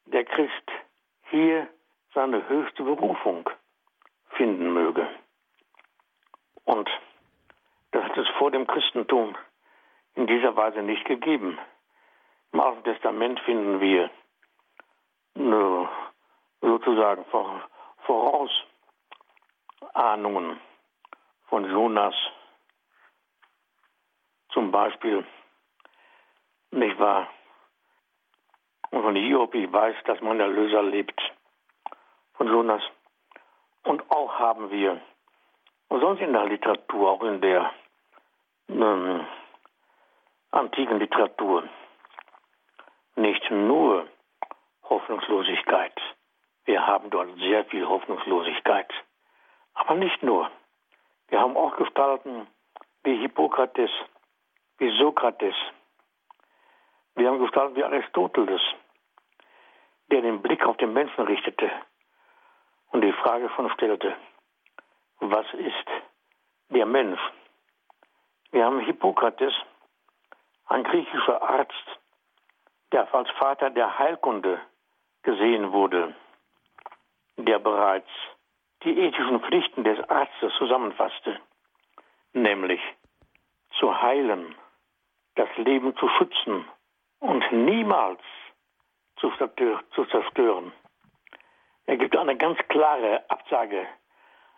S2: der Christ, hier seine höchste Berufung finden möge. Und das hat es vor dem Christentum in dieser Weise nicht gegeben. Im Alten Testament finden wir sozusagen Vorausahnungen von Jonas zum Beispiel, nicht wahr? Und von Hiob, ich weiß, dass mein Erlöser lebt von Jonas. Und auch haben wir, sonst in der Literatur, auch in der ähm, antiken Literatur, nicht nur Hoffnungslosigkeit. Wir haben dort sehr viel Hoffnungslosigkeit. Aber nicht nur. Wir haben auch Gestalten wie Hippokrates, wie Sokrates. Wir haben Gestalten wie Aristoteles, der den Blick auf den Menschen richtete und die Frage von stellte, was ist der Mensch? Wir haben Hippokrates, ein griechischer Arzt, der als Vater der Heilkunde gesehen wurde, der bereits die ethischen Pflichten des Arztes zusammenfasste, nämlich zu heilen, das Leben zu schützen und niemals zu zerstören. Er gibt eine ganz klare Absage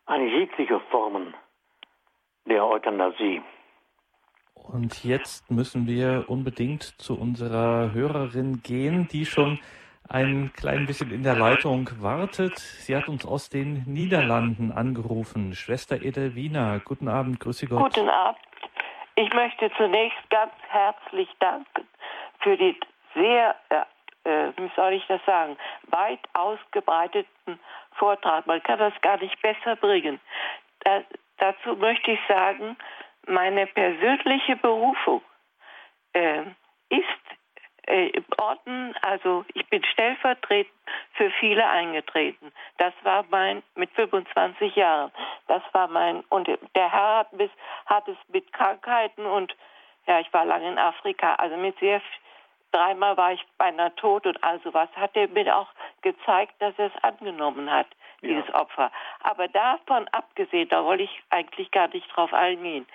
S2: an jegliche Formen der Euthanasie.
S1: Und jetzt müssen wir unbedingt zu unserer Hörerin gehen, die schon ein klein bisschen in der Leitung wartet. Sie hat uns aus den Niederlanden angerufen. Schwester Edelwina, guten Abend, grüße Gott.
S3: Guten Abend. Ich möchte zunächst ganz herzlich danken für die sehr äh, wie soll ich das sagen, weit ausgebreiteten Vortrag. Man kann das gar nicht besser bringen. das, dazu möchte ich sagen, meine persönliche Berufung äh, ist äh, im Orden, also ich bin stellvertretend für viele eingetreten. Das war mein, mit 25 Jahren, das war mein, und der Herr hat, bis, hat es mit Krankheiten und, ja, ich war lange in Afrika, also mit sehr, dreimal war ich beinahe tot und all sowas, hat er mir auch gezeigt, dass er es angenommen hat, dieses ja. Opfer. Aber davon abgesehen, da wollte ich eigentlich gar nicht drauf eingehen.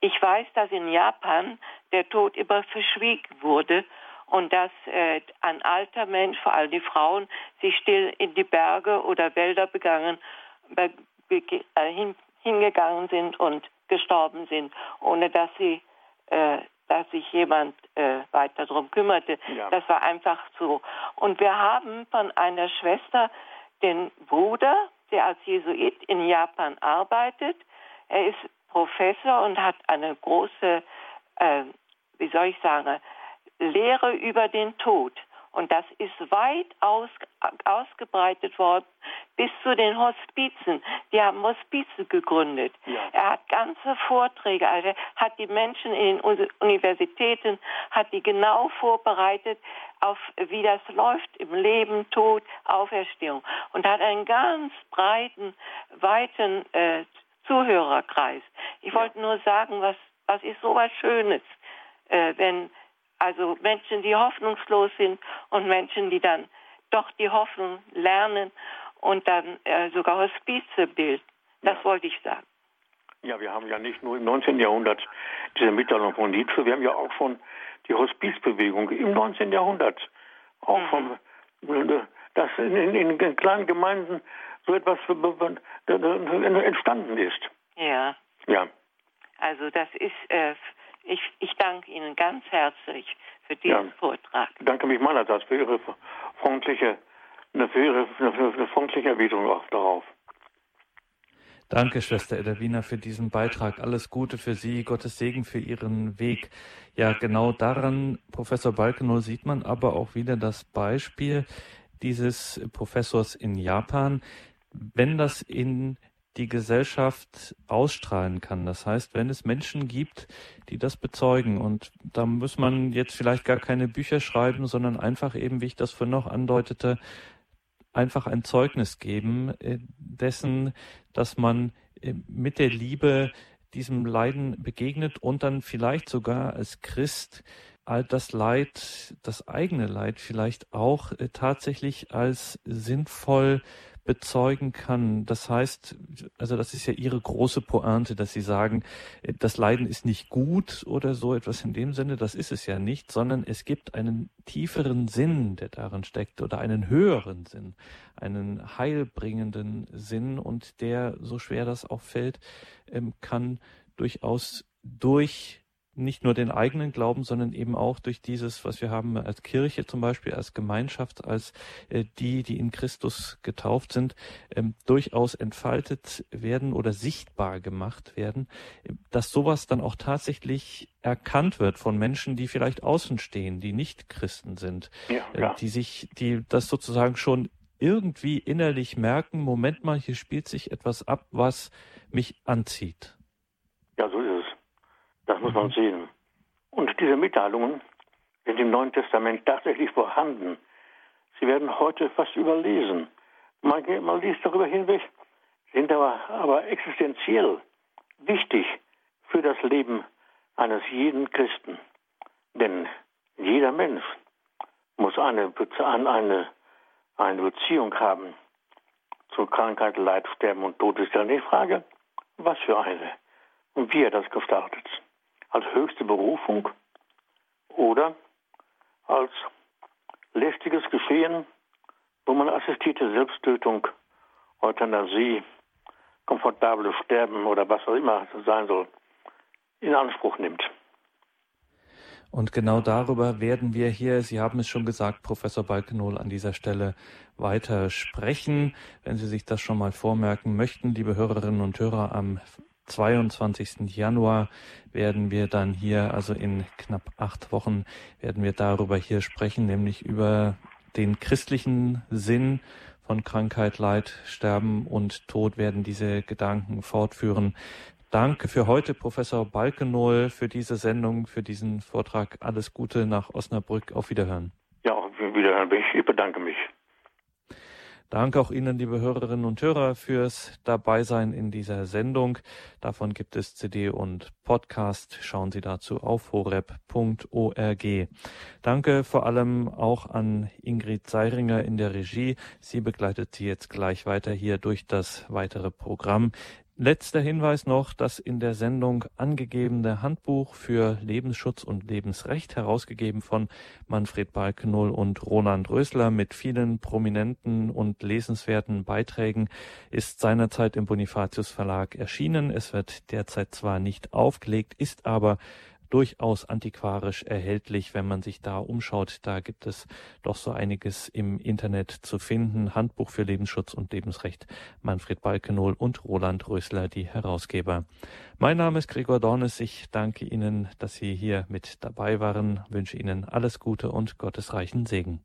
S3: Ich weiß, dass in Japan der Tod immer verschwiegen wurde und dass äh, ein alter Mensch, vor allem die Frauen, sich still in die Berge oder Wälder begangen, be, be, äh, hin, hingegangen sind und gestorben sind, ohne dass sie äh, dass sich jemand äh, weiter darum kümmerte. Ja. Das war einfach so. Und wir haben von einer Schwester den Bruder, der als Jesuit in Japan arbeitet. Er ist Professor und hat eine große, äh, wie soll ich sagen, Lehre über den Tod. Und das ist weit aus, ausgebreitet worden bis zu den Hospizen. Die haben Hospize gegründet. Ja. Er hat ganze Vorträge, also hat die Menschen in den Universitäten, hat die genau vorbereitet auf, wie das läuft im Leben, Tod, Auferstehung. Und hat einen ganz breiten, weiten äh, Zuhörerkreis. Ich ja. wollte nur sagen, was, was ist so was Schönes, äh, wenn also Menschen, die hoffnungslos sind und Menschen, die dann doch die Hoffnung lernen und dann äh, sogar Hospize bilden. Das ja. wollte ich sagen.
S2: Ja, wir haben ja nicht nur im 19. Jahrhundert diese Mitteilung von Nietzsche, wir haben ja auch schon die Hospizbewegung im 19. Jahrhundert. Auch mhm. von, dass in, in, in, kleinen Gemeinden so etwas entstanden ist.
S3: Ja.
S2: Ja.
S3: Also das ist äh, ich, ich danke Ihnen ganz herzlich für diesen ja, Vortrag.
S2: Ich danke mich meinerseits für Ihre freundliche, eine freundliche Erwiderung auch darauf.
S1: Danke, Schwester Edwina, für diesen Beitrag. Alles Gute für Sie, Gottes Segen für Ihren Weg. Ja, genau daran, Professor Balkenow, sieht man aber auch wieder das Beispiel dieses Professors in Japan. Wenn das in die Gesellschaft ausstrahlen kann. Das heißt, wenn es Menschen gibt, die das bezeugen und da muss man jetzt vielleicht gar keine Bücher schreiben, sondern einfach eben, wie ich das vorhin noch andeutete, einfach ein Zeugnis geben äh, dessen, dass man äh, mit der Liebe diesem Leiden begegnet und dann vielleicht sogar als Christ all das Leid, das eigene Leid vielleicht auch äh, tatsächlich als sinnvoll bezeugen kann. Das heißt, also das ist ja Ihre große Pointe, dass Sie sagen, das Leiden ist nicht gut oder so etwas in dem Sinne, das ist es ja nicht, sondern es gibt einen tieferen Sinn, der darin steckt oder einen höheren Sinn, einen heilbringenden Sinn und der, so schwer das auch fällt, ähm, kann durchaus durch nicht nur den eigenen Glauben, sondern eben auch durch dieses, was wir haben als Kirche zum Beispiel, als Gemeinschaft, als äh, die, die in Christus getauft sind, ähm, durchaus entfaltet werden oder sichtbar gemacht werden, dass sowas dann auch tatsächlich erkannt wird von Menschen, die vielleicht außen stehen, die nicht Christen sind, ja, äh, die sich, die das sozusagen schon irgendwie innerlich merken, Moment mal, hier spielt sich etwas ab, was mich anzieht.
S2: Ja, so ist das muss man sehen. Und diese Mitteilungen sind im Neuen Testament tatsächlich vorhanden. Sie werden heute fast überlesen. Man, man liest darüber hinweg, sind aber, aber existenziell wichtig für das Leben eines jeden Christen. Denn jeder Mensch muss eine, eine, eine Beziehung haben zu Krankheit, Leid, Sterben und Tod. Ist dann die Frage, was für eine und wie er das gestartet als höchste Berufung oder als lästiges Geschehen, wo man assistierte Selbsttötung, Euthanasie, komfortables Sterben oder was auch immer sein soll, in Anspruch nimmt.
S1: Und genau darüber werden wir hier, Sie haben es schon gesagt, Professor Balkenol, an dieser Stelle weiter sprechen. Wenn Sie sich das schon mal vormerken möchten, liebe Hörerinnen und Hörer, am 22. Januar werden wir dann hier, also in knapp acht Wochen, werden wir darüber hier sprechen, nämlich über den christlichen Sinn von Krankheit, Leid, Sterben und Tod werden diese Gedanken fortführen. Danke für heute, Professor Balkenohl, für diese Sendung, für diesen Vortrag. Alles Gute nach Osnabrück. Auf Wiederhören.
S2: Ja, auf Wiederhören. Ich bedanke mich.
S1: Danke auch Ihnen, liebe Hörerinnen und Hörer, fürs Dabeisein in dieser Sendung. Davon gibt es CD und Podcast. Schauen Sie dazu auf horeb.org. Danke vor allem auch an Ingrid Seiringer in der Regie. Sie begleitet Sie jetzt gleich weiter hier durch das weitere Programm. Letzter Hinweis noch, das in der Sendung angegebene Handbuch für Lebensschutz und Lebensrecht, herausgegeben von Manfred Balkenohl und Roland Rösler mit vielen prominenten und lesenswerten Beiträgen, ist seinerzeit im Bonifatius Verlag erschienen. Es wird derzeit zwar nicht aufgelegt, ist aber durchaus antiquarisch erhältlich, wenn man sich da umschaut. Da gibt es doch so einiges im Internet zu finden. Handbuch für Lebensschutz und Lebensrecht. Manfred Balkenohl und Roland Rösler, die Herausgeber. Mein Name ist Gregor Dornes. Ich danke Ihnen, dass Sie hier mit dabei waren, wünsche Ihnen alles Gute und gottesreichen Segen.